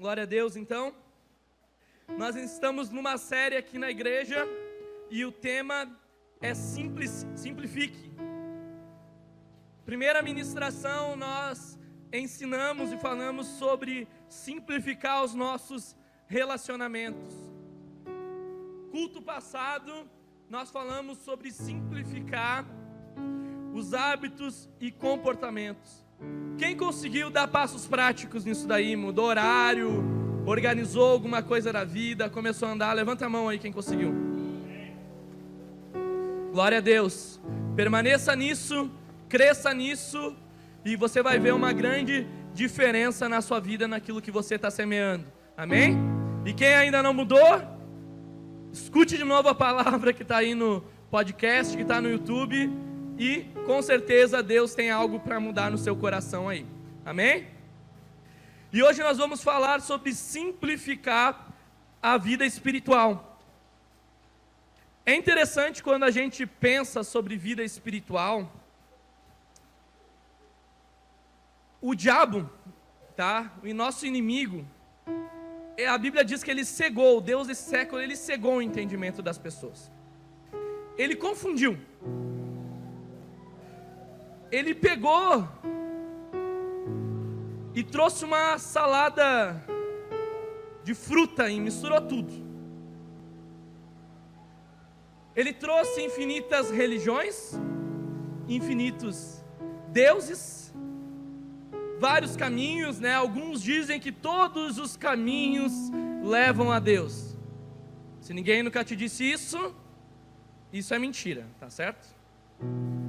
Glória a Deus, então. Nós estamos numa série aqui na igreja e o tema é simples, simplifique. Primeira ministração nós ensinamos e falamos sobre simplificar os nossos relacionamentos. Culto passado nós falamos sobre simplificar os hábitos e comportamentos. Quem conseguiu dar passos práticos nisso daí? Mudou horário, organizou alguma coisa da vida, começou a andar? Levanta a mão aí quem conseguiu. Glória a Deus. Permaneça nisso, cresça nisso e você vai ver uma grande diferença na sua vida naquilo que você está semeando. Amém? E quem ainda não mudou, escute de novo a palavra que está aí no podcast, que está no YouTube e com certeza Deus tem algo para mudar no seu coração aí. Amém? E hoje nós vamos falar sobre simplificar a vida espiritual. É interessante quando a gente pensa sobre vida espiritual. O diabo, tá? O nosso inimigo, é, a Bíblia diz que ele cegou, Deus desse século, ele cegou o entendimento das pessoas. Ele confundiu ele pegou e trouxe uma salada de fruta e misturou tudo. Ele trouxe infinitas religiões, infinitos deuses, vários caminhos, né? Alguns dizem que todos os caminhos levam a Deus. Se ninguém nunca te disse isso, isso é mentira, tá certo?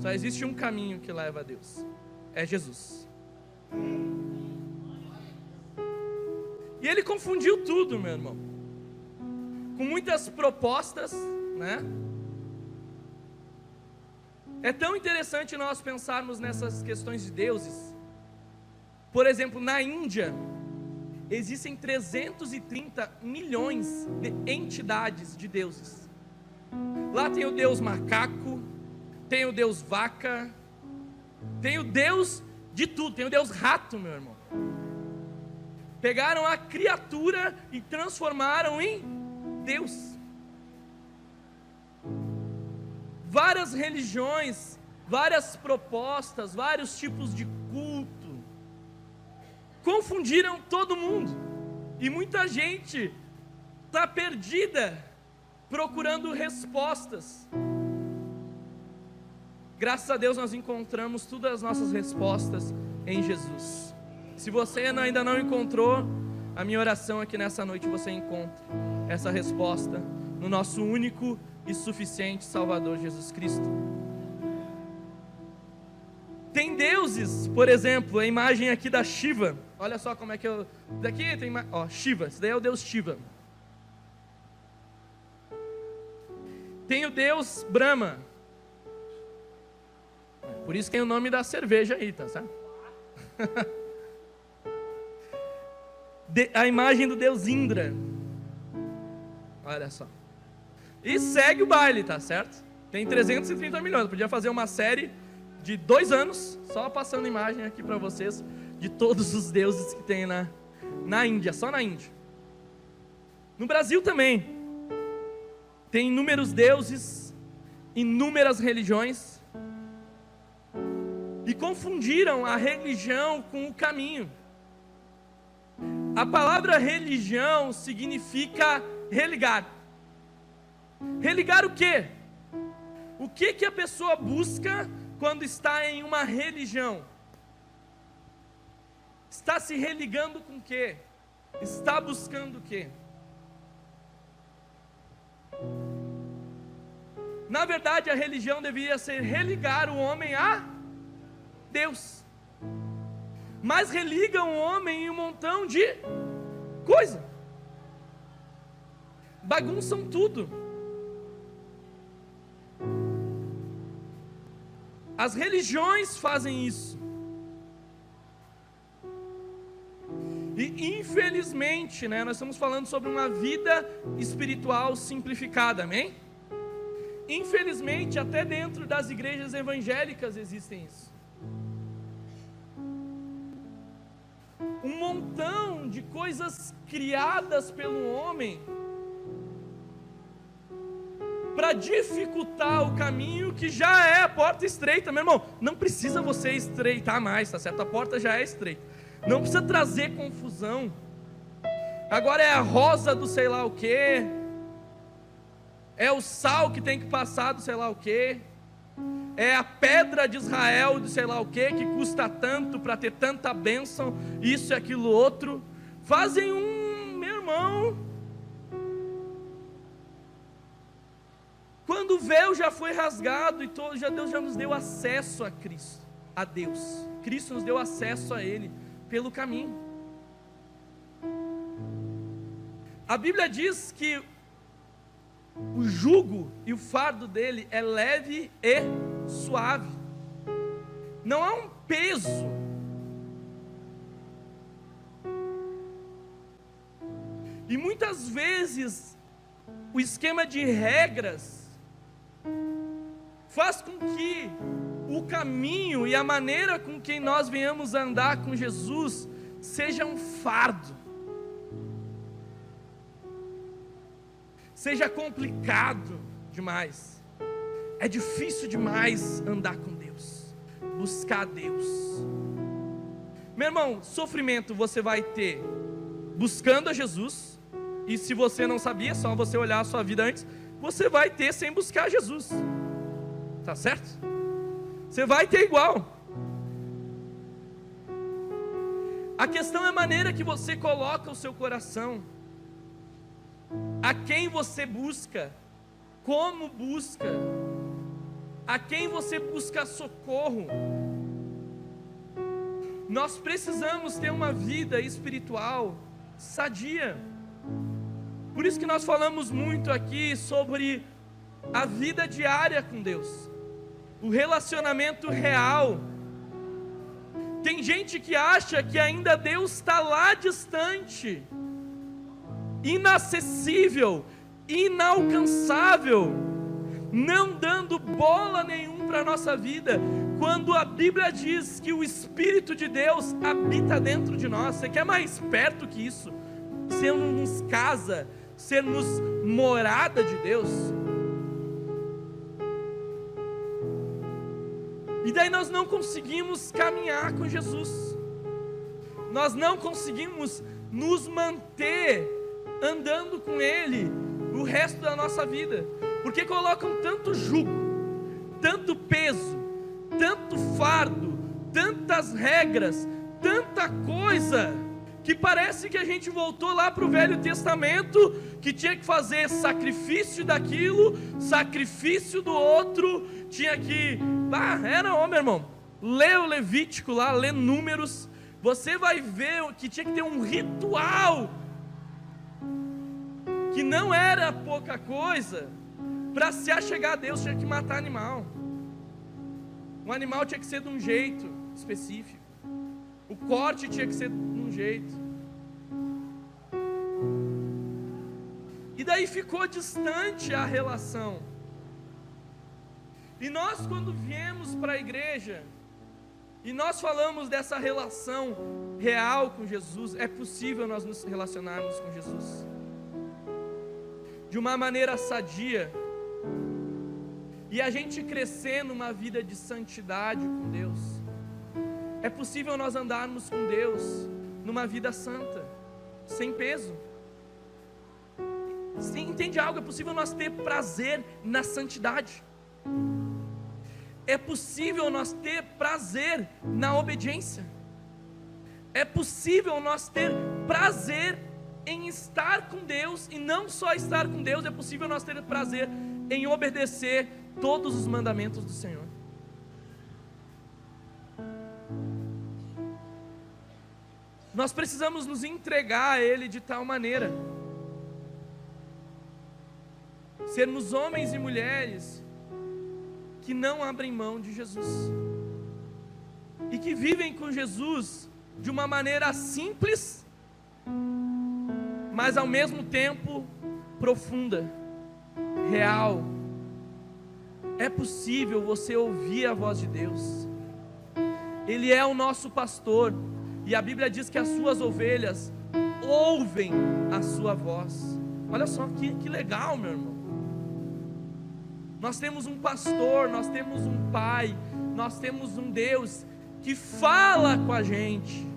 Só existe um caminho que leva a Deus: é Jesus. E ele confundiu tudo, meu irmão. Com muitas propostas, né? É tão interessante nós pensarmos nessas questões de deuses. Por exemplo, na Índia, existem 330 milhões de entidades de deuses. Lá tem o deus macaco, tem o Deus vaca, tem o Deus de tudo, tem o Deus rato, meu irmão. Pegaram a criatura e transformaram em Deus. Várias religiões, várias propostas, vários tipos de culto, confundiram todo mundo, e muita gente está perdida procurando respostas. Graças a Deus nós encontramos todas as nossas respostas em Jesus. Se você ainda não encontrou, a minha oração aqui nessa noite você encontre essa resposta no nosso único e suficiente Salvador Jesus Cristo. Tem deuses, por exemplo, a imagem aqui da Shiva. Olha só como é que eu. Daqui tem. Ó, Shiva, esse daí é o deus Shiva. Tem o deus Brahma. Por isso tem o nome da cerveja aí, tá certo? a imagem do deus Indra. Olha só. E segue o baile, tá certo? Tem 330 milhões. podia fazer uma série de dois anos, só passando imagem aqui para vocês, de todos os deuses que tem na, na Índia, só na Índia. No Brasil também. Tem inúmeros deuses, inúmeras religiões e confundiram a religião com o caminho. A palavra religião significa religar. Religar o quê? O que que a pessoa busca quando está em uma religião? Está se religando com o quê? Está buscando o quê? Na verdade, a religião deveria ser religar o homem a Deus. Mas religam o homem em um montão de coisa. Bagunçam tudo. As religiões fazem isso. E infelizmente, né, nós estamos falando sobre uma vida espiritual simplificada, amém? Infelizmente, até dentro das igrejas evangélicas existem isso. Montão de coisas criadas pelo homem para dificultar o caminho que já é a porta estreita, meu irmão. Não precisa você estreitar mais, tá certo? A porta já é estreita. Não precisa trazer confusão. Agora é a rosa do sei lá o que. É o sal que tem que passar do sei lá o que. É a pedra de Israel do sei lá o que que custa tanto para ter tanta bênção, isso e aquilo outro. Fazem um, meu irmão, Quando o véu já foi rasgado e todo, já Deus já nos deu acesso a Cristo, a Deus. Cristo nos deu acesso a Ele pelo caminho. A Bíblia diz que o jugo e o fardo dele é leve e suave. Não há um peso. E muitas vezes o esquema de regras faz com que o caminho e a maneira com que nós venhamos andar com Jesus seja um fardo, seja complicado demais, é difícil demais andar com Deus, buscar Deus. Meu irmão, sofrimento você vai ter buscando a Jesus, e se você não sabia, só você olhar a sua vida antes, você vai ter sem buscar Jesus. Tá certo? Você vai ter igual. A questão é a maneira que você coloca o seu coração. A quem você busca, como busca, a quem você busca socorro. Nós precisamos ter uma vida espiritual sadia. Por isso que nós falamos muito aqui sobre a vida diária com Deus o relacionamento real. Tem gente que acha que ainda Deus está lá distante, inacessível, inalcançável, não dando bola nenhum para a nossa vida, quando a Bíblia diz que o Espírito de Deus habita dentro de nós. Você quer mais perto que isso? Sermos casa, sermos morada de Deus. E daí nós não conseguimos caminhar com Jesus. Nós não conseguimos nos manter andando com Ele o resto da nossa vida, porque colocam tanto jugo, tanto peso, tanto fardo, tantas regras, tanta coisa, que parece que a gente voltou lá para o Velho Testamento, que tinha que fazer sacrifício daquilo, sacrifício do outro, tinha que. Ah, era homem, irmão. Lê o Levítico lá, lê números. Você vai ver que tinha que ter um ritual. Que não era pouca coisa. Para se achegar a Deus, tinha que matar animal. Um animal tinha que ser de um jeito específico. O corte tinha que ser de um jeito. E daí ficou distante a relação. E nós, quando viemos para a igreja, e nós falamos dessa relação real com Jesus, é possível nós nos relacionarmos com Jesus de uma maneira sadia, e a gente crescer numa vida de santidade com Deus. É possível nós andarmos com Deus numa vida santa, sem peso. Entende algo? É possível nós ter prazer na santidade é possível nós ter prazer na obediência. É possível nós ter prazer em estar com Deus e não só estar com Deus, é possível nós ter prazer em obedecer todos os mandamentos do Senhor. Nós precisamos nos entregar a Ele de tal maneira, sermos homens e mulheres que não abrem mão de Jesus e que vivem com Jesus de uma maneira simples, mas ao mesmo tempo profunda, real. É possível você ouvir a voz de Deus, Ele é o nosso pastor, E a Bíblia diz que as suas ovelhas ouvem a sua voz. Olha só que, que legal, meu irmão. Nós temos um pastor, nós temos um pai, nós temos um Deus que fala com a gente.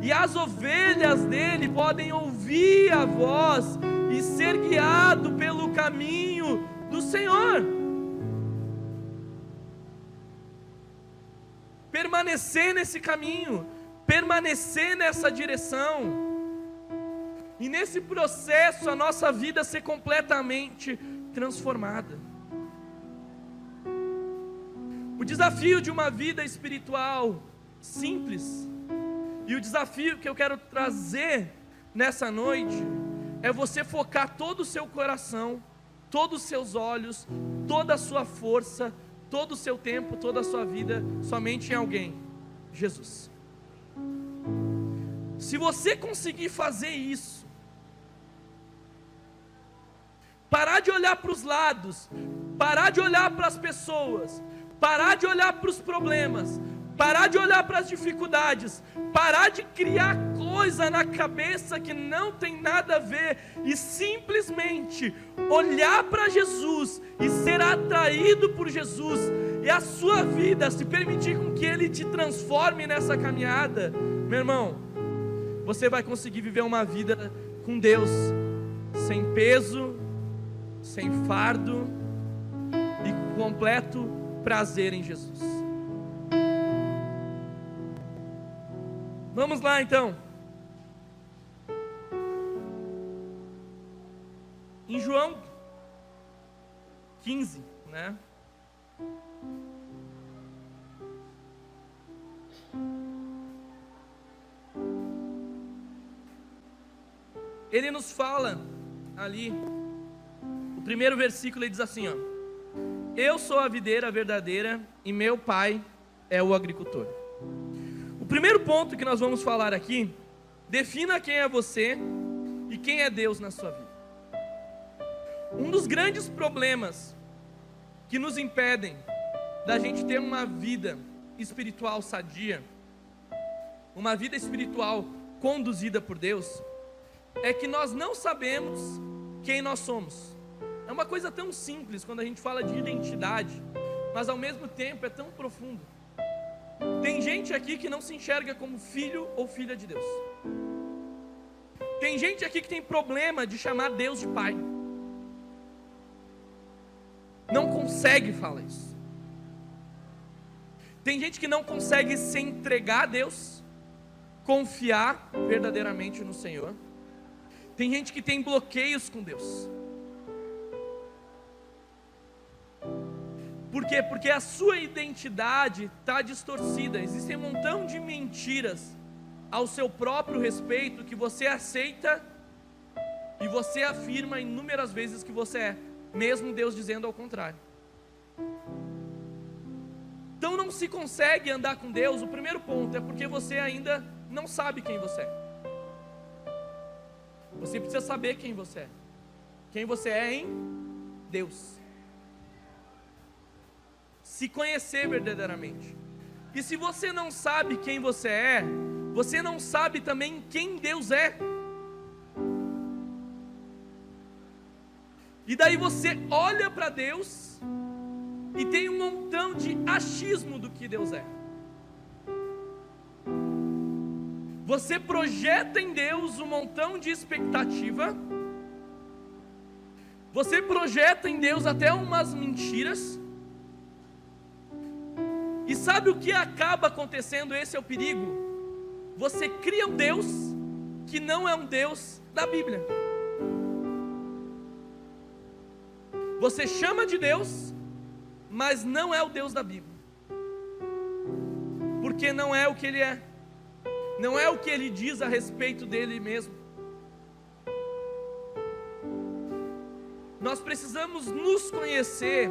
E as ovelhas dele podem ouvir a voz e ser guiado pelo caminho do Senhor. Permanecer nesse caminho, permanecer nessa direção. E nesse processo a nossa vida ser completamente transformada. O desafio de uma vida espiritual simples, e o desafio que eu quero trazer nessa noite, é você focar todo o seu coração, todos os seus olhos, toda a sua força, todo o seu tempo, toda a sua vida, somente em alguém: Jesus. Se você conseguir fazer isso, parar de olhar para os lados, parar de olhar para as pessoas, parar de olhar para os problemas, parar de olhar para as dificuldades, parar de criar coisa na cabeça que não tem nada a ver. E simplesmente olhar para Jesus e ser atraído por Jesus. E a sua vida se permitir com que ele te transforme nessa caminhada, meu irmão, você vai conseguir viver uma vida com Deus sem peso, sem fardo e com completo prazer em Jesus. Vamos lá então. Em João 15, né? Ele nos fala ali primeiro versículo ele diz assim: ó, Eu sou a videira verdadeira e meu pai é o agricultor. O primeiro ponto que nós vamos falar aqui, defina quem é você e quem é Deus na sua vida. Um dos grandes problemas que nos impedem da gente ter uma vida espiritual sadia, uma vida espiritual conduzida por Deus, é que nós não sabemos quem nós somos. É uma coisa tão simples quando a gente fala de identidade, mas ao mesmo tempo é tão profundo. Tem gente aqui que não se enxerga como filho ou filha de Deus. Tem gente aqui que tem problema de chamar Deus de pai. Não consegue falar isso. Tem gente que não consegue se entregar a Deus, confiar verdadeiramente no Senhor. Tem gente que tem bloqueios com Deus. Por quê? Porque a sua identidade está distorcida. Existem um montão de mentiras ao seu próprio respeito que você aceita e você afirma inúmeras vezes que você é, mesmo Deus dizendo ao contrário. Então não se consegue andar com Deus. O primeiro ponto é porque você ainda não sabe quem você é. Você precisa saber quem você é. Quem você é em Deus se conhecer verdadeiramente. E se você não sabe quem você é, você não sabe também quem Deus é. E daí você olha para Deus e tem um montão de achismo do que Deus é. Você projeta em Deus um montão de expectativa. Você projeta em Deus até umas mentiras. E sabe o que acaba acontecendo? Esse é o perigo. Você cria um Deus que não é um Deus da Bíblia. Você chama de Deus, mas não é o Deus da Bíblia. Porque não é o que ele é. Não é o que ele diz a respeito dele mesmo. Nós precisamos nos conhecer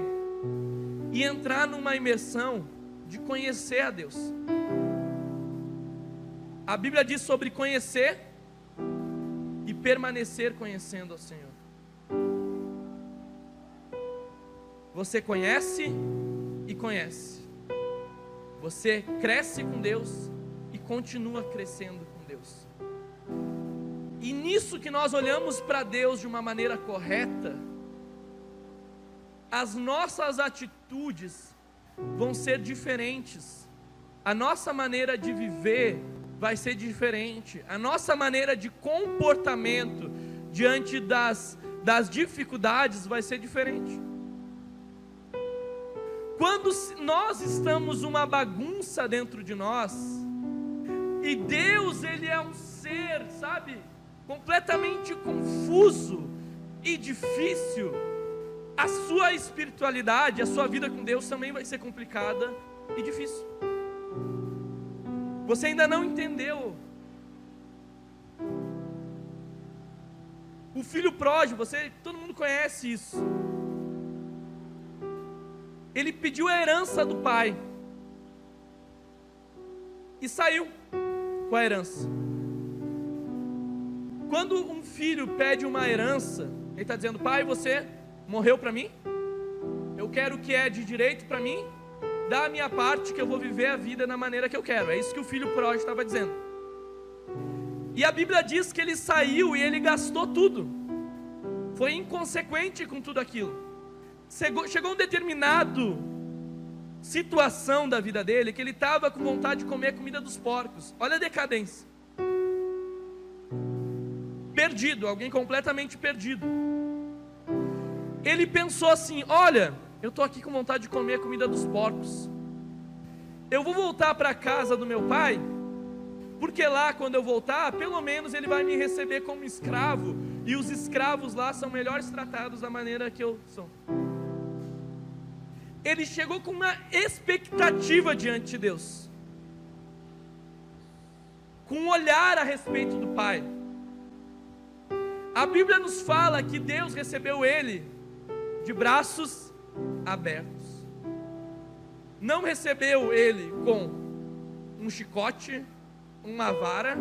e entrar numa imersão de conhecer a Deus. A Bíblia diz sobre conhecer e permanecer conhecendo ao Senhor. Você conhece e conhece. Você cresce com Deus e continua crescendo com Deus. E nisso que nós olhamos para Deus de uma maneira correta, as nossas atitudes vão ser diferentes, a nossa maneira de viver vai ser diferente, a nossa maneira de comportamento diante das, das dificuldades vai ser diferente. Quando nós estamos uma bagunça dentro de nós, e Deus, Ele é um ser, sabe, completamente confuso e difícil, a sua espiritualidade, a sua vida com Deus também vai ser complicada e difícil. Você ainda não entendeu. O filho pródigo, você, todo mundo conhece isso. Ele pediu a herança do pai e saiu com a herança. Quando um filho pede uma herança, ele está dizendo: Pai, você morreu para mim, eu quero o que é de direito para mim, dá a minha parte que eu vou viver a vida na maneira que eu quero. É isso que o filho pródigo estava dizendo. E a Bíblia diz que ele saiu e ele gastou tudo, foi inconsequente com tudo aquilo. Chegou, chegou um determinado situação da vida dele que ele estava com vontade de comer a comida dos porcos. Olha a decadência perdido, alguém completamente perdido. Ele pensou assim: Olha, eu estou aqui com vontade de comer a comida dos porcos. Eu vou voltar para a casa do meu pai, porque lá, quando eu voltar, pelo menos ele vai me receber como escravo, e os escravos lá são melhores tratados da maneira que eu sou. Ele chegou com uma expectativa diante de Deus, com um olhar a respeito do Pai. A Bíblia nos fala que Deus recebeu ele de braços abertos. Não recebeu ele com um chicote, uma vara,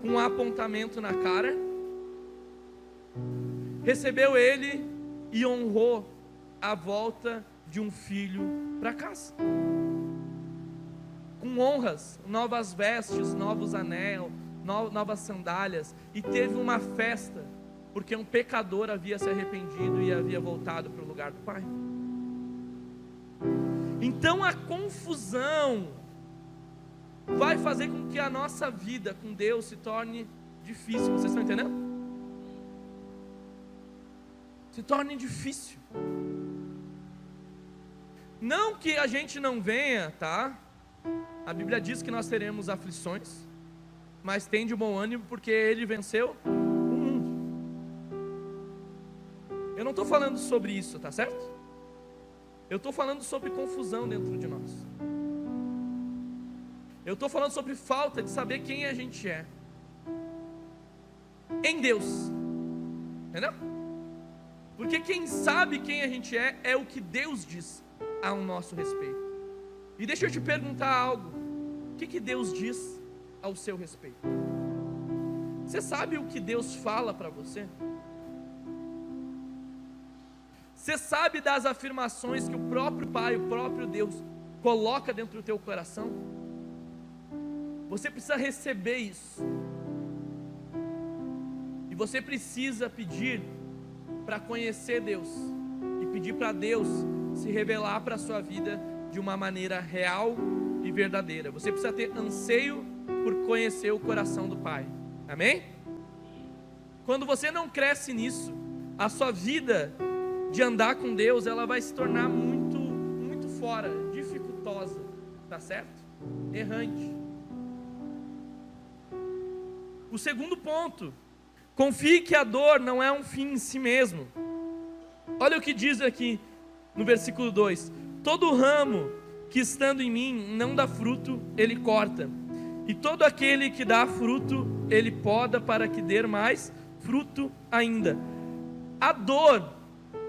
com um apontamento na cara. Recebeu ele e honrou a volta de um filho para casa. Com honras, novas vestes, novos anéis, novas sandálias e teve uma festa, porque um pecador havia se arrependido e havia voltado para o lugar do Pai. Então a confusão vai fazer com que a nossa vida com Deus se torne difícil. Vocês estão entendendo? Se torne difícil. Não que a gente não venha, tá? A Bíblia diz que nós teremos aflições mas tem de bom ânimo porque ele venceu não estou falando sobre isso, tá certo? Eu estou falando sobre confusão dentro de nós. Eu estou falando sobre falta de saber quem a gente é. Em Deus. Entendeu? Porque quem sabe quem a gente é, é o que Deus diz ao nosso respeito. E deixa eu te perguntar algo. O que, que Deus diz ao seu respeito. Você sabe o que Deus fala para você? Você sabe das afirmações que o próprio Pai, o próprio Deus, coloca dentro do teu coração? Você precisa receber isso. E você precisa pedir para conhecer Deus e pedir para Deus se revelar para a sua vida de uma maneira real e verdadeira. Você precisa ter anseio por conhecer o coração do Pai. Amém? Quando você não cresce nisso, a sua vida de andar com Deus, ela vai se tornar muito, muito fora, dificultosa, tá certo? Errante. O segundo ponto, confie que a dor não é um fim em si mesmo. Olha o que diz aqui no versículo 2: Todo ramo que estando em mim não dá fruto, ele corta e todo aquele que dá fruto, ele poda para que dê mais fruto ainda. A dor,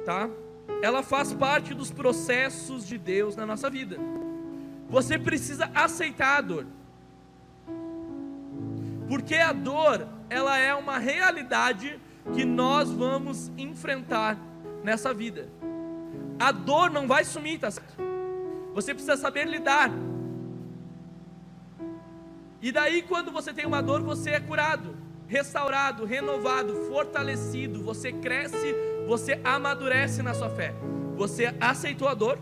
tá? Ela faz parte dos processos de Deus na nossa vida. Você precisa aceitar a dor. Porque a dor, ela é uma realidade que nós vamos enfrentar nessa vida. A dor não vai sumir, tá certo? Você precisa saber lidar E daí, quando você tem uma dor, você é curado, restaurado, renovado, fortalecido. Você cresce, você amadurece na sua fé. Você aceitou a dor,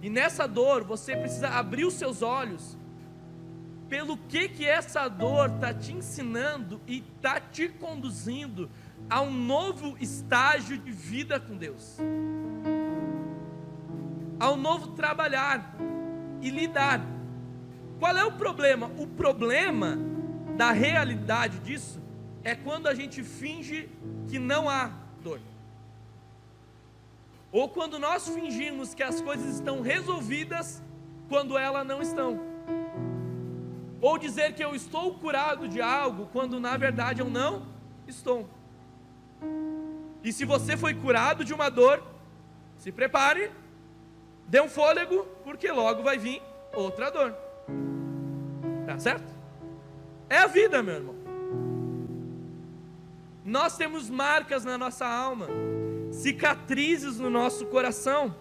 e nessa dor você precisa abrir os seus olhos pelo que que essa dor está te ensinando e está te conduzindo a um novo estágio de vida com Deus, a um novo trabalhar e lidar. Qual é o problema? O problema da realidade disso é quando a gente finge que não há dor. Ou quando nós fingimos que as coisas estão resolvidas quando elas não estão. Ou dizer que eu estou curado de algo quando na verdade eu não estou. E se você foi curado de uma dor, se prepare, dê um fôlego, porque logo vai vir outra dor. Tá certo? É a vida, meu irmão. Nós temos marcas na nossa alma, cicatrizes no nosso coração.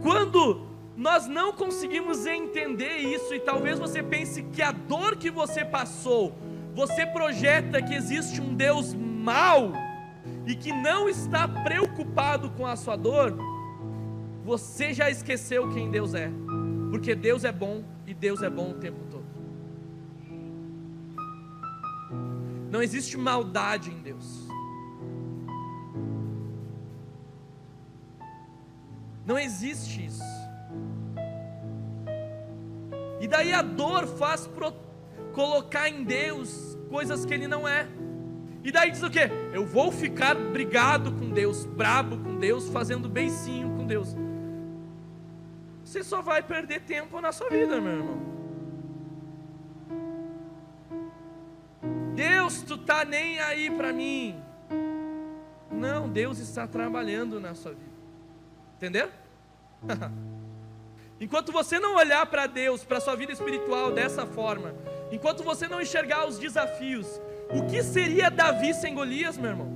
Quando nós não conseguimos entender isso, e talvez você pense que a dor que você passou, você projeta que existe um Deus mau e que não está preocupado com a sua dor, você já esqueceu quem Deus é, porque Deus é bom e Deus é bom o tempo Não existe maldade em Deus. Não existe isso. E daí a dor faz pro... colocar em Deus coisas que Ele não é. E daí diz o quê? Eu vou ficar brigado com Deus, brabo com Deus, fazendo beicinho com Deus. Você só vai perder tempo na sua vida, meu irmão. Deus, tu tá nem aí para mim. Não, Deus está trabalhando na sua vida. Entendeu? Enquanto você não olhar para Deus, para sua vida espiritual dessa forma, enquanto você não enxergar os desafios, o que seria Davi sem Golias, meu irmão?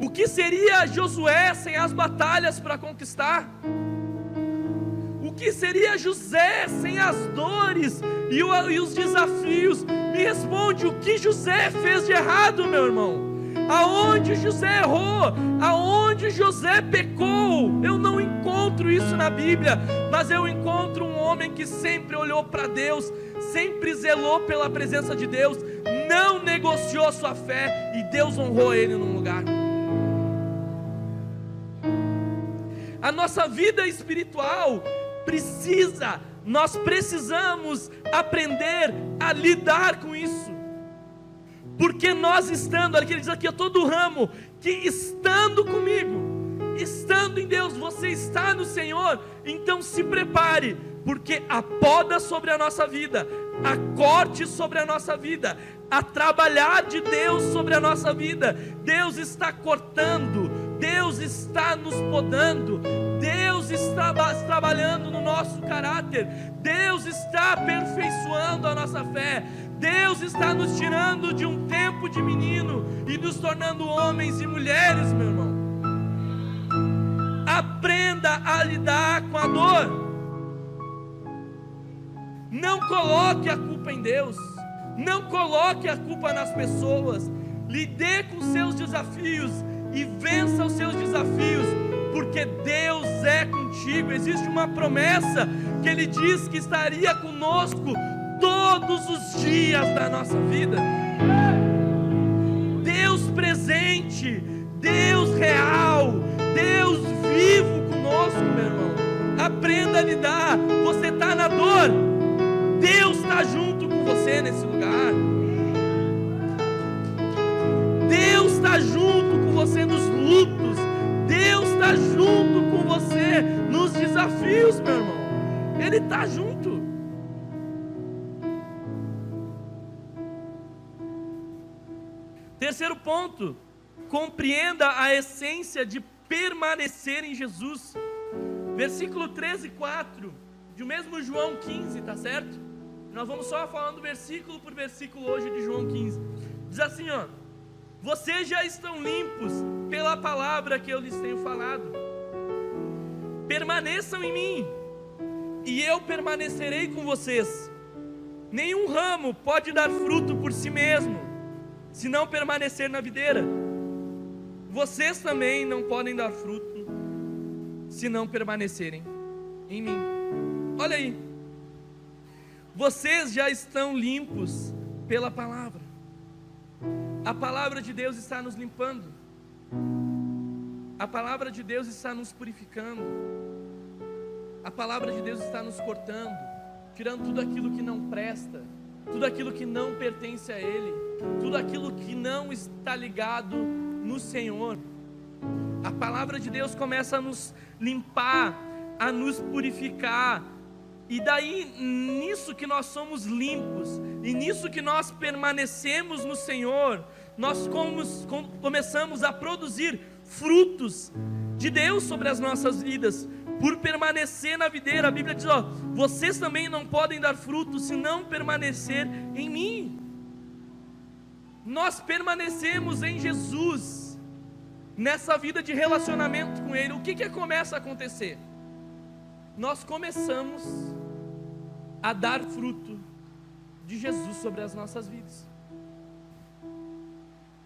O que seria Josué sem as batalhas para conquistar? O que seria José sem as dores e, os desafios? Me responde, o que José fez de errado, meu irmão? aonde José errou, aonde José pecou. Eu não encontro isso na Bíblia, mas eu encontro um homem que sempre olhou para Deus, sempre zelou pela presença de Deus, não negociou sua fé e Deus honrou ele num lugar. A nossa vida espiritual precisa, nós precisamos aprender a lidar com isso. Porque nós estando, olha que ele diz aqui, a todo ramo, que estando comigo, estando em Deus, você está no Senhor, então se prepare, porque a poda sobre a nossa vida, a corte sobre a nossa vida, a trabalhar de Deus sobre a nossa vida, Deus está cortando, Deus está nos podando, Deus está trabalhando no nosso caráter, Deus está aperfeiçoando a nossa fé, Deus está nos tirando de um tempo de menino e nos tornando homens e mulheres, meu irmão. Aprenda a lidar com a dor. Não coloque a culpa em Deus. Não coloque a culpa nas pessoas. Lide com seus desafios e vença os seus desafios, porque Deus é contigo. Existe uma promessa que Ele diz que estaria conosco todos os dias da nossa vida. Deus presente, Deus real, Deus vivo conosco, meu irmão. Aprenda a lidar. Você está na dor, Deus está junto com você nesse lugar. Deus está junto com você nos junto com você nos desafios, meu irmão. Ele está junto. Terceiro ponto, compreenda a essência de permanecer em Jesus. Versículo 13 e 4, de mesmo João 15, tá certo? Nós vamos só falando versículo por versículo hoje de João 15. Diz assim, ó: Vocês já estão limpos pela palavra que eu lhes tenho falado. Permaneçam em mim, e eu permanecerei com vocês. Nenhum ramo pode dar fruto por si mesmo, se não permanecer na videira. Vocês também não podem dar fruto, se não permanecerem em mim. Olha aí, vocês já estão limpos pela palavra. A palavra de Deus está nos limpando. A palavra de Deus está nos purificando. A palavra de Deus está nos cortando, tirando tudo aquilo que não presta, tudo aquilo que não pertence a Ele, tudo aquilo que não está ligado no Senhor. A palavra de Deus começa a nos limpar, a nos purificar, e daí, nisso que nós somos limpos, e nisso que nós permanecemos no Senhor, nós começamos a produzir frutos de Deus sobre as nossas vidas, por permanecer na videira. A Bíblia diz: ó, vocês também não podem dar frutos se não permanecer em mim. Nós permanecemos em Jesus, nessa vida de relacionamento com Ele. O que que começa a acontecer? Nós começamos a dar fruto de Jesus sobre as nossas vidas.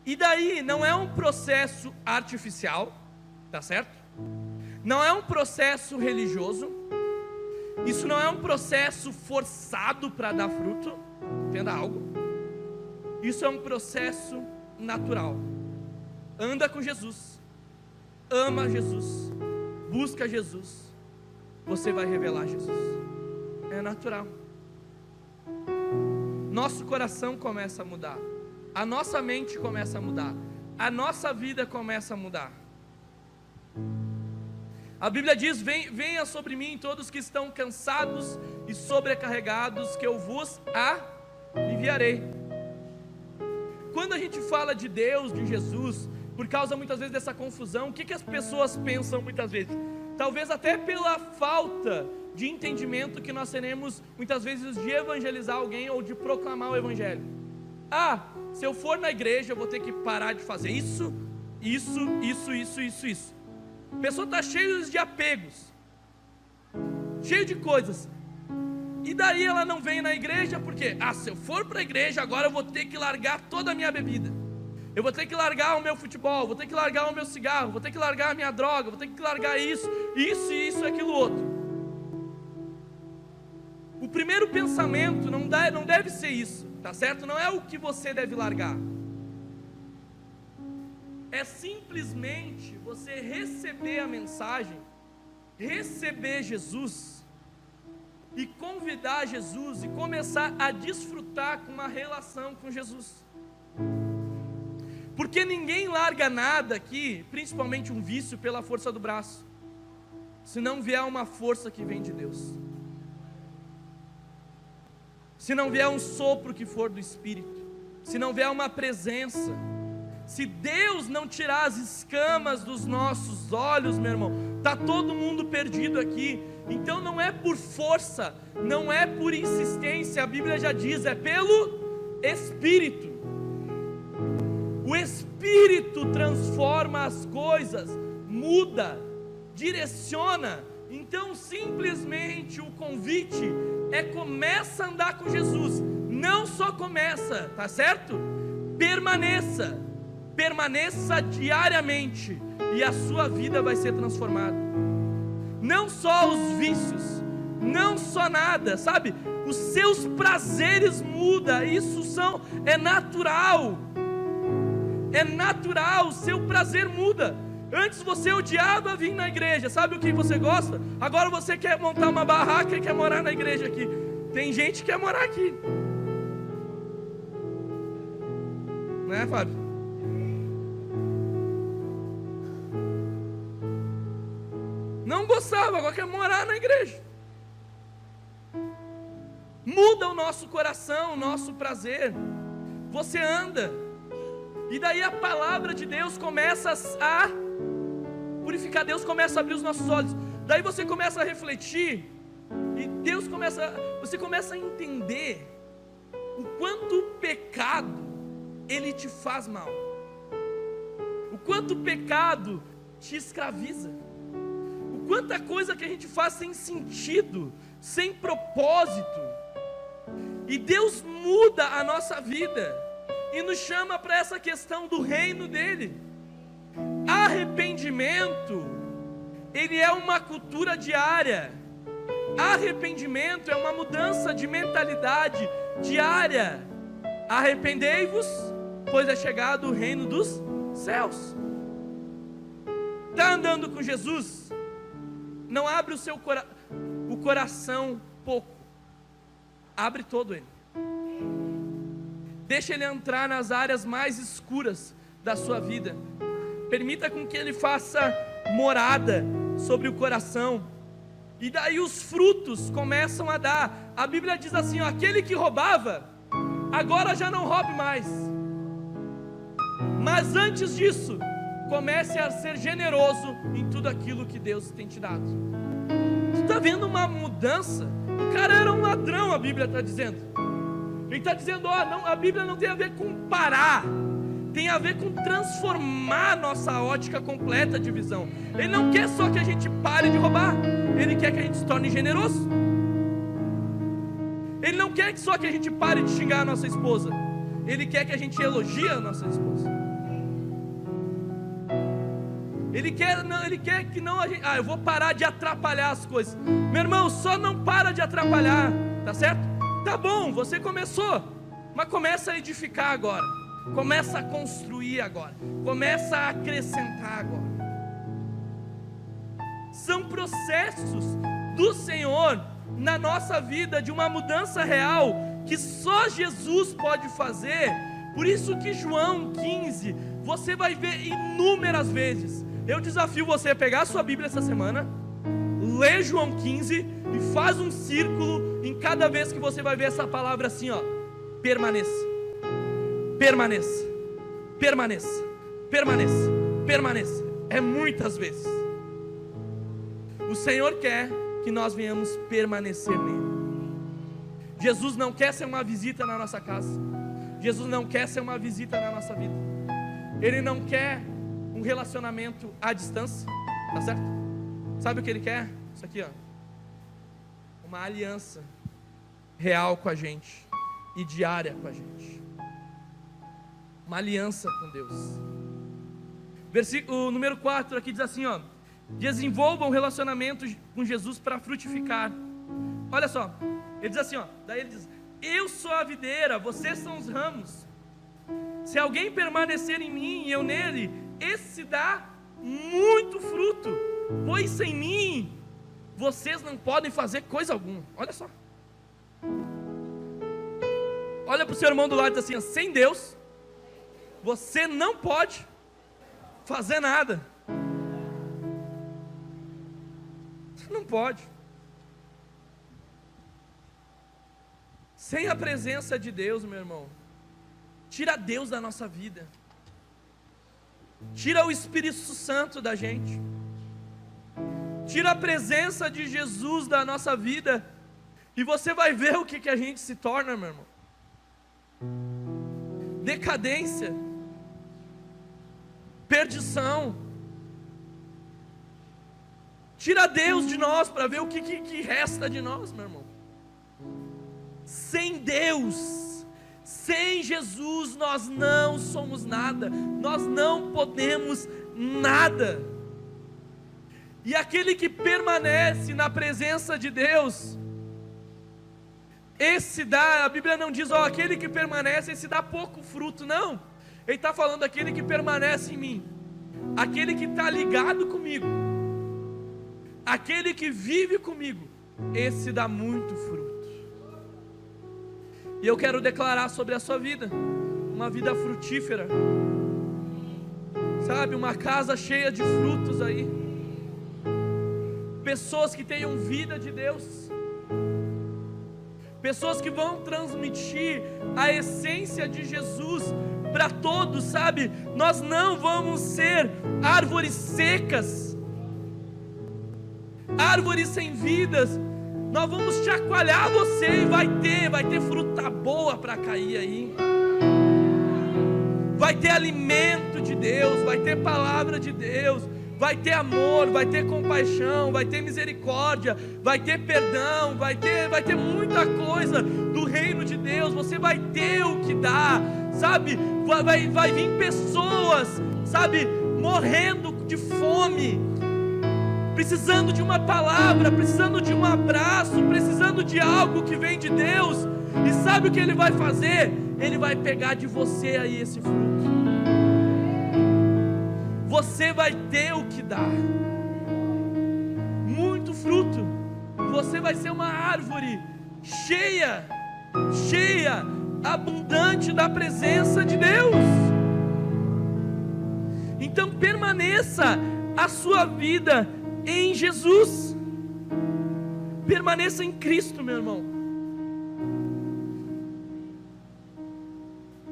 E daí não é um processo artificial, tá certo? Não é um processo religioso. Isso não é um processo forçado para dar fruto. Entenda algo? Isso é um processo natural. Anda com Jesus. Ama Jesus. Busca Jesus. Você vai revelar Jesus. É natural. Nosso coração começa a mudar. A nossa mente começa a mudar. A nossa vida começa a mudar. A Bíblia diz: Venha sobre mim todos que estão cansados e sobrecarregados, que eu vos aliviarei. Quando a gente fala de Deus, de Jesus, por causa muitas vezes dessa confusão, o que, que as pessoas pensam muitas vezes? Talvez até pela falta de entendimento que nós teremos muitas vezes de evangelizar alguém ou de proclamar o Evangelho. Ah, se eu for na igreja, eu vou ter que parar de fazer isso, isso, isso, isso, isso, isso. A pessoa está cheia de apegos, cheio de coisas. E daí ela não vem na igreja porque, ah, se eu for para a igreja, agora eu vou ter que largar toda a minha bebida. Eu vou ter que largar o meu futebol, vou ter que largar o meu cigarro, vou ter que largar a minha droga, vou ter que largar isso, isso, isso, aquilo outro. O primeiro pensamento não, dá, não deve ser isso, tá certo? Não é o que você deve largar. É simplesmente você receber a mensagem, receber Jesus e convidar Jesus e começar a desfrutar com uma relação com Jesus. Porque ninguém larga nada aqui, principalmente um vício, pela força do braço, se não vier uma força que vem de Deus se não vier um sopro que for do Espírito, se não vier uma presença, se Deus não tirar as escamas dos nossos olhos, meu irmão, tá todo mundo perdido aqui. Então não é por força, não é por insistência, a Bíblia já diz, é pelo Espírito. O Espírito transforma as coisas, muda, direciona. Então simplesmente o convite é começa a andar com Jesus. Não só começa, tá certo? Permaneça. Permaneça diariamente e a sua vida vai ser transformada. Não só os vícios, não só nada, sabe? Os seus prazeres mudam, isso são é natural. É natural, o seu prazer muda. Antes você odiava vir na igreja, sabe o que você gosta? Agora você quer montar uma barraca e quer morar na igreja aqui. Tem gente que quer morar aqui. Não é, Fábio? Não gostava, agora quer morar na igreja. Muda o nosso coração, o nosso prazer. Você anda, e daí a palavra de Deus começa a purificar, Deus começa a abrir os nossos olhos. Daí você começa a refletir e Deus começa, você começa a entender o quanto o pecado ele te faz mal. O quanto o pecado te escraviza. O quanta coisa que a gente faz sem sentido, sem propósito. E Deus muda a nossa vida e nos chama para essa questão do reino dele. Arrependimento, ele é uma cultura diária. Arrependimento é uma mudança de mentalidade diária. Arrependei-vos, pois é chegado o reino dos céus. Está andando com Jesus? Não abre o seu cora o coração pouco, abre todo ele. Deixa ele entrar nas áreas mais escuras da sua vida. Permita com que ele faça morada sobre o coração. E daí os frutos começam a dar. A Bíblia diz assim: ó, aquele que roubava, agora já não roube mais. Mas antes disso, comece a ser generoso em tudo aquilo que Deus tem te dado. Você está vendo uma mudança? O cara era um ladrão, a Bíblia está dizendo. Ele está dizendo: ó, não, a Bíblia não tem a ver com parar, tem a ver com transformar nossa ótica completa de visão. Ele não quer só que a gente pare de roubar, ele quer que a gente se torne generoso. Ele não quer só que a gente pare de xingar a nossa esposa, ele quer que a gente elogie a nossa esposa. Ele quer, não, ele quer que não a gente, ah, eu vou parar de atrapalhar as coisas. Meu irmão, só não para de atrapalhar, tá certo? Tá bom, você começou, mas começa a edificar agora. Começa a construir agora. Começa a acrescentar agora. São processos do Senhor na nossa vida de uma mudança real que só Jesus pode fazer. Por isso que João 15, você vai ver inúmeras vezes eu desafio você a pegar a sua Bíblia essa semana, ler João 15 e faz um círculo em cada vez que você vai ver essa palavra assim, ó. Permaneça. Permaneça. Permaneça. Permaneça. Permaneça. É muitas vezes. O Senhor quer que nós venhamos permanecer nele. Jesus não quer ser uma visita na nossa casa. Jesus não quer ser uma visita na nossa vida. Ele não quer um relacionamento à distância, tá certo? Sabe o que ele quer? Isso aqui, ó. Uma aliança real com a gente e diária com a gente. Uma aliança com Deus. Versículo número 4 aqui diz assim, ó: Desenvolvam um relacionamento com Jesus para frutificar. Olha só, ele diz assim, ó, daí ele diz: Eu sou a videira, vocês são os ramos. Se alguém permanecer em mim e eu nele, esse dá muito fruto, pois sem mim vocês não podem fazer coisa alguma. Olha só. Olha para o seu irmão do lado e diz assim: sem Deus, você não pode fazer nada. Não pode. Sem a presença de Deus, meu irmão, tira Deus da nossa vida. Tira o Espírito Santo da gente. Tira a presença de Jesus da nossa vida. E você vai ver o que, que a gente se torna, meu irmão. Decadência. Perdição. Tira Deus de nós para ver o que, que, que resta de nós, meu irmão. Sem Deus sem Jesus nós não somos nada, nós não podemos nada. E aquele que permanece na presença de Deus, esse dá, a Bíblia não diz, ó, aquele que permanece, esse dá pouco fruto, não. Ele está falando aquele que permanece em mim, aquele que está ligado comigo, aquele que vive comigo, esse dá muito fruto. E eu quero declarar sobre a sua vida uma vida frutífera. Sabe, uma casa cheia de frutos aí. Pessoas que tenham vida de Deus. Pessoas que vão transmitir a essência de Jesus para todos, sabe? Nós não vamos ser árvores secas, árvores sem vidas, nós vamos chacoalhar você e vai ter, vai ter fruta boa para cair aí. Vai ter alimento de Deus, vai ter palavra de Deus, vai ter amor, vai ter compaixão, vai ter misericórdia, vai ter perdão, vai ter, vai ter muita coisa do reino de Deus. Você vai ter o que dar, sabe? Vai, vai, vai vir pessoas, sabe, morrendo de fome, precisando de uma palavra, precisando de um abraço, precisando de algo que vem de Deus. E sabe o que ele vai fazer? Ele vai pegar de você aí esse fruto você vai ter o que dar. Muito fruto. Você vai ser uma árvore cheia, cheia, abundante da presença de Deus. Então permaneça a sua vida em Jesus. Permaneça em Cristo, meu irmão.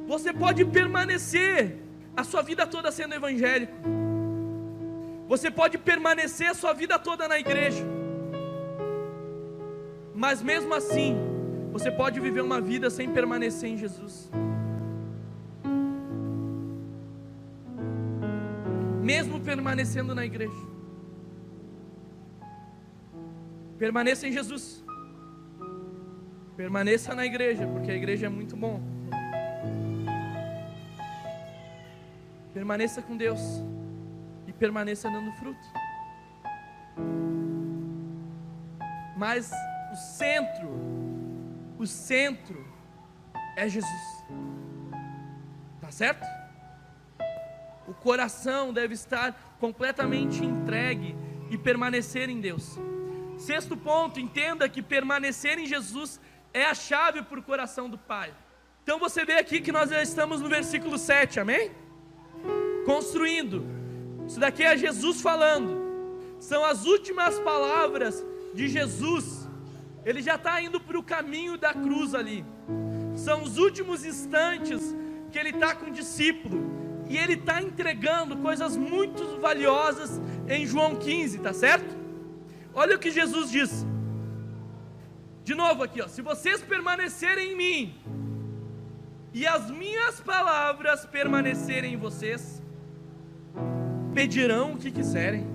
Você pode permanecer a sua vida toda sendo evangélico. Você pode permanecer a sua vida toda na igreja. Mas mesmo assim, você pode viver uma vida sem permanecer em Jesus. Mesmo permanecendo na igreja. Permaneça em Jesus. Permaneça na igreja, porque a igreja é muito bom. Permaneça com Deus e permaneça dando fruto. Mas o centro, o centro é Jesus. Tá certo? O coração deve estar completamente entregue e permanecer em Deus. Sexto ponto, entenda que permanecer em Jesus é a chave para o coração do Pai. Então você vê aqui que nós já estamos no versículo 7, amém? construindo. Isso daqui é Jesus falando. São as últimas palavras de Jesus. Ele já está indo para o caminho da cruz ali. São os últimos instantes que ele está com o discípulo. E ele está entregando coisas muito valiosas em João 15, tá certo? Olha o que Jesus diz. De novo aqui, ó. Se vocês permanecerem em mim e as minhas palavras permanecerem em vocês, pedirão o que quiserem,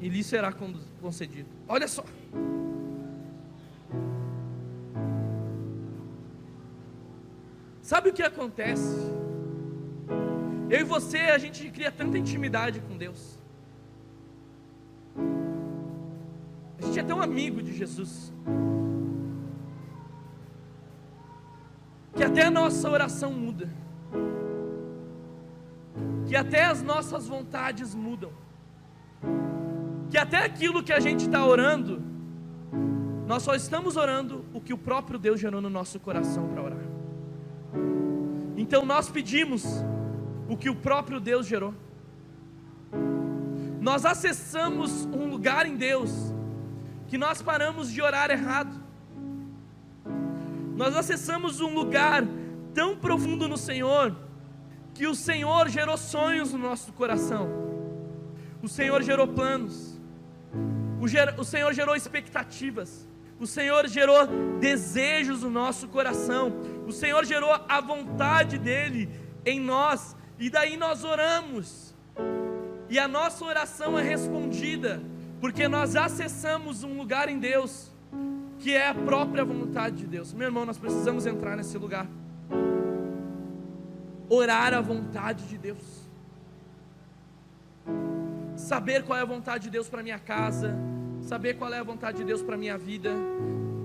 e lhes será concedido. Olha só. Sabe o que acontece? Eu e você, a gente cria tanta intimidade com Deus. A gente é tão amigo de Jesus. Que até a nossa oração muda que até as nossas vontades mudam, que até aquilo que a gente está orando, nós só estamos orando o que o próprio Deus gerou no nosso coração para orar. Então nós pedimos o que o próprio Deus gerou. Nós acessamos um lugar em Deus que nós paramos de orar errado. Nós acessamos um lugar tão profundo no Senhor que o Senhor gerou sonhos no nosso coração, o Senhor gerou planos, o, ger, o Senhor gerou expectativas, o Senhor gerou desejos no nosso coração, o Senhor gerou a vontade dEle em nós, e daí nós oramos, e a nossa oração é respondida, porque nós acessamos um lugar em Deus, que é a própria vontade de Deus. Meu irmão, nós precisamos entrar nesse lugar. Orar a vontade de Deus, saber qual é a vontade de Deus para minha casa, saber qual é a vontade de Deus para minha vida,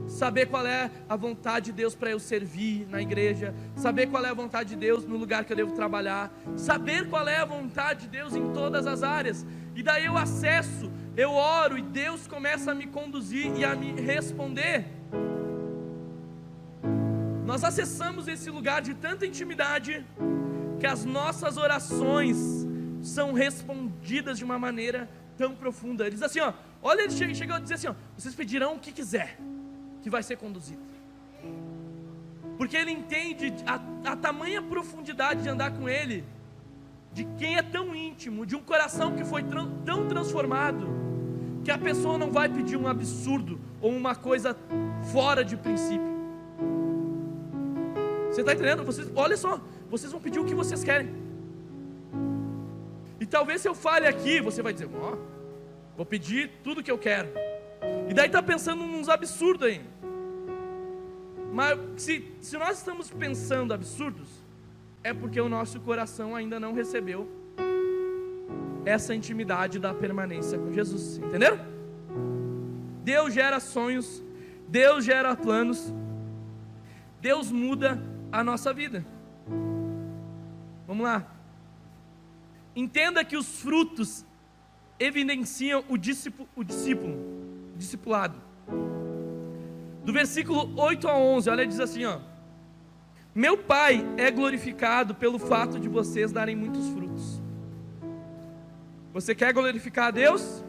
saber qual é a vontade de Deus para eu servir na igreja, saber qual é a vontade de Deus no lugar que eu devo trabalhar, saber qual é a vontade de Deus em todas as áreas, e daí eu acesso, eu oro e Deus começa a me conduzir e a me responder. Nós acessamos esse lugar de tanta intimidade que as nossas orações são respondidas de uma maneira tão profunda. Ele diz assim: ó, olha, ele chegou a dizer assim: ó, vocês pedirão o que quiser, que vai ser conduzido. Porque ele entende a, a tamanha profundidade de andar com ele, de quem é tão íntimo, de um coração que foi tão transformado, que a pessoa não vai pedir um absurdo ou uma coisa fora de princípio. Você está entendendo? Vocês, olha só, vocês vão pedir o que vocês querem. talvez se eu fale aqui, você vai dizer, ó, oh, vou pedir tudo que eu quero. E daí está pensando nos absurdos aí. Mas se, se nós estamos pensando absurdos, é porque o nosso coração ainda não recebeu essa intimidade da permanência com Jesus. Entenderam? Deus gera sonhos, Deus gera planos, Deus muda a nossa vida. Vamos lá. Entenda que os frutos evidenciam o discípulo, o discípulo, o discipulado. Do versículo 8 a 11, olha, diz assim, ó: Meu Pai é glorificado pelo fato de vocês darem muitos frutos. Você quer glorificar a Deus?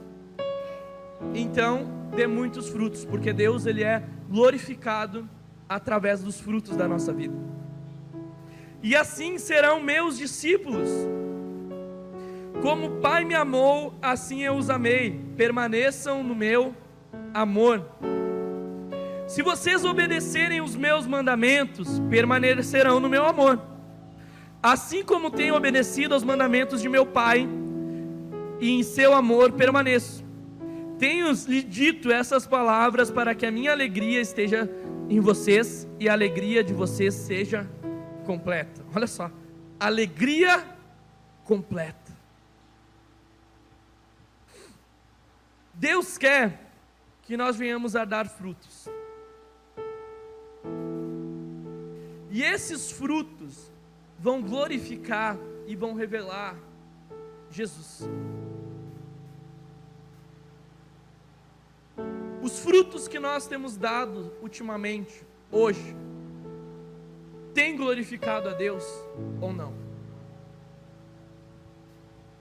Então, dê muitos frutos, porque Deus ele é glorificado através dos frutos da nossa vida. E assim serão meus discípulos. Como o Pai me amou, assim eu os amei. Permaneçam no meu amor. Se vocês obedecerem os meus mandamentos, permanecerão no meu amor. Assim como tenho obedecido aos mandamentos de meu Pai, e em seu amor permaneço. Tenho-lhe dito essas palavras para que a minha alegria esteja em vocês e a alegria de vocês seja completa. Olha só, alegria completa. Deus quer que nós venhamos a dar frutos. E esses frutos vão glorificar e vão revelar Jesus. Os frutos que nós temos dado ultimamente, hoje, tem glorificado a Deus ou não?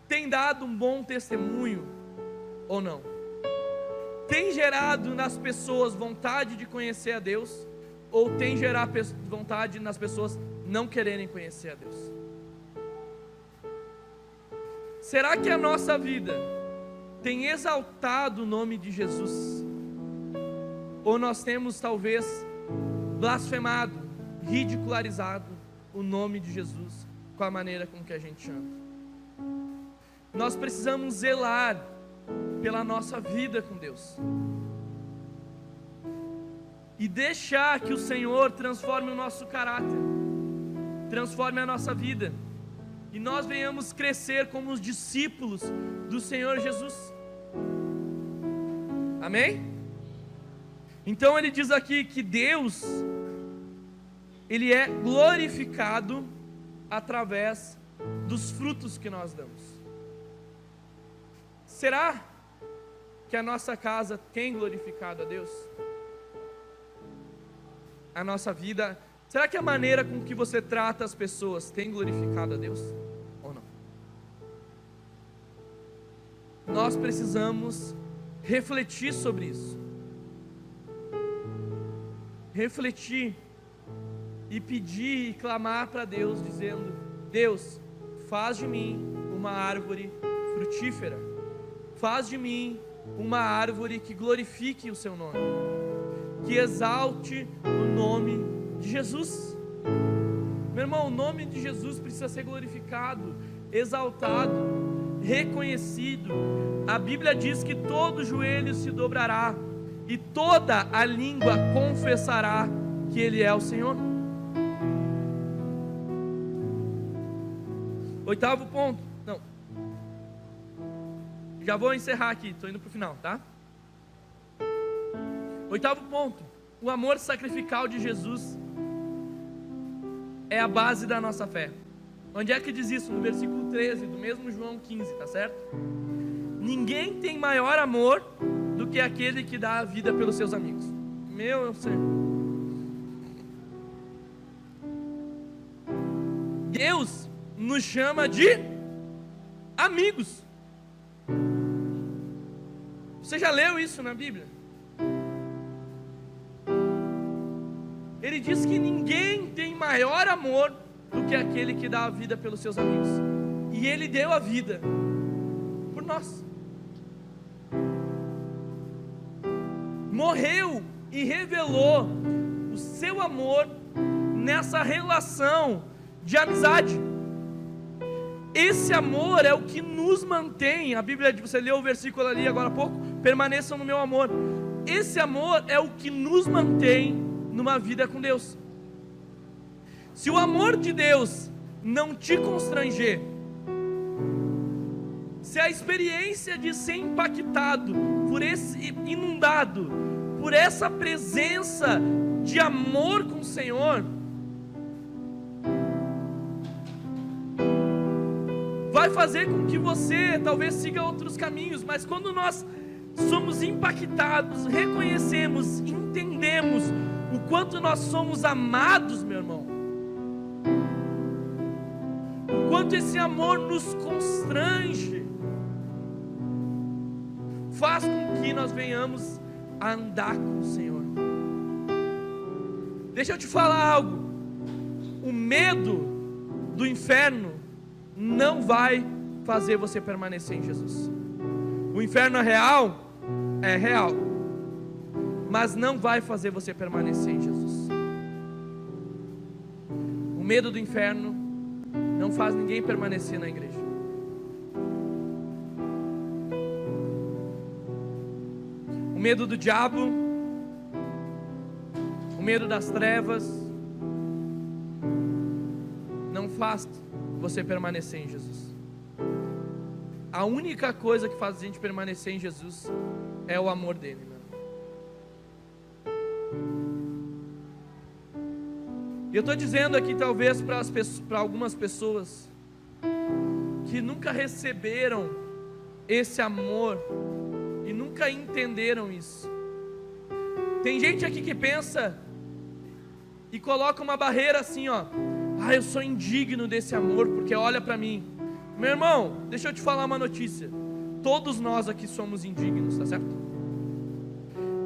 Tem dado um bom testemunho ou não? Tem gerado nas pessoas vontade de conhecer a Deus ou tem gerado vontade nas pessoas não quererem conhecer a Deus? Será que a nossa vida tem exaltado o nome de Jesus? Ou nós temos talvez blasfemado, ridicularizado o nome de Jesus com a maneira com que a gente anda. Nós precisamos zelar pela nossa vida com Deus. E deixar que o Senhor transforme o nosso caráter, transforme a nossa vida, e nós venhamos crescer como os discípulos do Senhor Jesus. Amém? Então ele diz aqui que Deus ele é glorificado através dos frutos que nós damos. Será que a nossa casa tem glorificado a Deus? A nossa vida, será que a maneira com que você trata as pessoas tem glorificado a Deus ou não? Nós precisamos refletir sobre isso refletir e pedir e clamar para Deus, dizendo: Deus, faz de mim uma árvore frutífera, faz de mim uma árvore que glorifique o Seu nome, que exalte o nome de Jesus. Meu irmão, o nome de Jesus precisa ser glorificado, exaltado, reconhecido. A Bíblia diz que todo joelho se dobrará e toda a língua confessará que Ele é o Senhor. Oitavo ponto. Já vou encerrar aqui, estou indo para o final, tá? Oitavo ponto. O amor sacrificial de Jesus é a base da nossa fé. Onde é que diz isso? No versículo 13 do mesmo João 15, tá certo? Ninguém tem maior amor do que aquele que dá a vida pelos seus amigos. Meu Senhor. Deus nos chama de amigos. Você já leu isso na Bíblia? Ele diz que ninguém tem maior amor do que aquele que dá a vida pelos seus amigos. E ele deu a vida por nós. morreu e revelou o seu amor nessa relação de amizade. Esse amor é o que nos mantém. A Bíblia, você leu o versículo ali agora há pouco, permaneçam no meu amor. Esse amor é o que nos mantém numa vida com Deus. Se o amor de Deus não te constranger, se a experiência de ser impactado por esse inundado por essa presença de amor com o Senhor, vai fazer com que você talvez siga outros caminhos, mas quando nós somos impactados, reconhecemos, entendemos o quanto nós somos amados, meu irmão, o quanto esse amor nos constrange, faz com que nós venhamos a andar com o Senhor. Deixa eu te falar algo. O medo do inferno não vai fazer você permanecer em Jesus. O inferno é real? É real. Mas não vai fazer você permanecer em Jesus. O medo do inferno não faz ninguém permanecer na igreja. medo do diabo, o medo das trevas, não faz você permanecer em Jesus. A única coisa que faz a gente permanecer em Jesus é o amor dele. E eu estou dizendo aqui, talvez, para algumas pessoas que nunca receberam esse amor e nunca entenderam isso. Tem gente aqui que pensa e coloca uma barreira assim, ó. Ah, eu sou indigno desse amor porque olha para mim. Meu irmão, deixa eu te falar uma notícia. Todos nós aqui somos indignos, tá certo?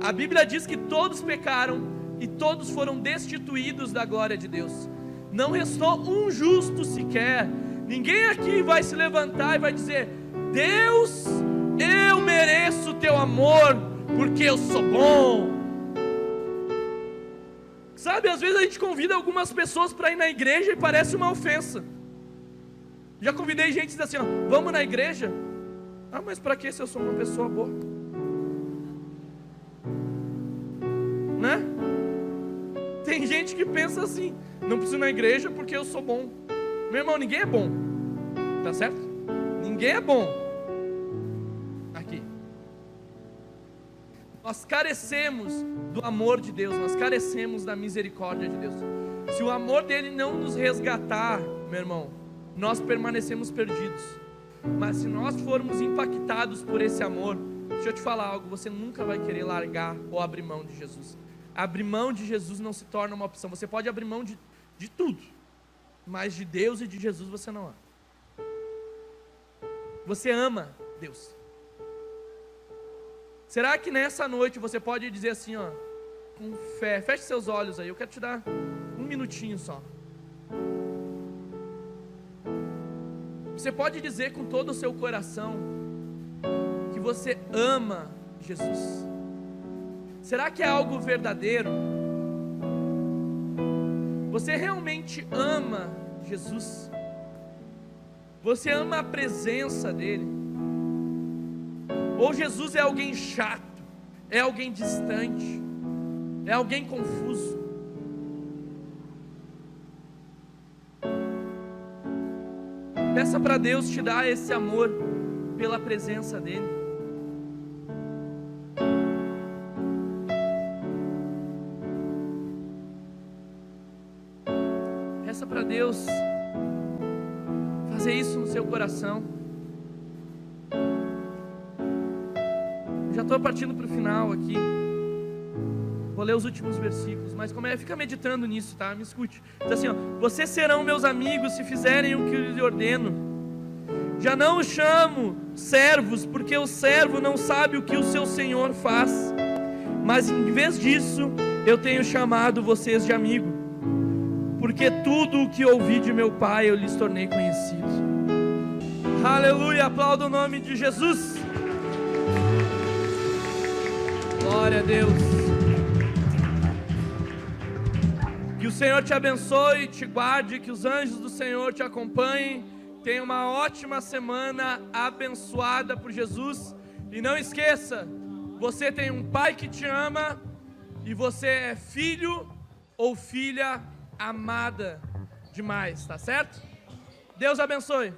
A Bíblia diz que todos pecaram e todos foram destituídos da glória de Deus. Não restou um justo sequer. Ninguém aqui vai se levantar e vai dizer: Deus eu mereço o teu amor, porque eu sou bom. Sabe, às vezes a gente convida algumas pessoas para ir na igreja e parece uma ofensa. Já convidei gente diz assim: ó, vamos na igreja? Ah, mas para que se eu sou uma pessoa boa? Né? Tem gente que pensa assim: não preciso ir na igreja porque eu sou bom. Meu irmão, ninguém é bom, tá certo? Ninguém é bom. Nós carecemos do amor de Deus, nós carecemos da misericórdia de Deus. Se o amor dele não nos resgatar, meu irmão, nós permanecemos perdidos. Mas se nós formos impactados por esse amor, deixa eu te falar algo, você nunca vai querer largar ou abrir mão de Jesus. Abrir mão de Jesus não se torna uma opção. Você pode abrir mão de, de tudo, mas de Deus e de Jesus você não ama. Você ama Deus. Será que nessa noite você pode dizer assim, ó, com fé, feche seus olhos aí, eu quero te dar um minutinho só. Você pode dizer com todo o seu coração que você ama Jesus. Será que é algo verdadeiro? Você realmente ama Jesus? Você ama a presença dEle? Ou Jesus é alguém chato, é alguém distante, é alguém confuso. Peça para Deus te dar esse amor pela presença dEle. Peça para Deus fazer isso no seu coração. Estou partindo para o final aqui. Vou ler os últimos versículos, mas como é, fica meditando nisso, tá? Me escute. Diz assim, ó, vocês serão meus amigos se fizerem o que eu lhes ordeno. Já não os chamo servos, porque o servo não sabe o que o seu senhor faz. Mas em vez disso, eu tenho chamado vocês de amigo, porque tudo o que ouvi de meu pai eu lhes tornei conhecido. Aleluia, aplauda o nome de Jesus. Glória a Deus. Que o Senhor te abençoe, te guarde, que os anjos do Senhor te acompanhem, Tenha uma ótima semana abençoada por Jesus. E não esqueça, você tem um pai que te ama e você é filho ou filha amada demais, tá certo? Deus abençoe.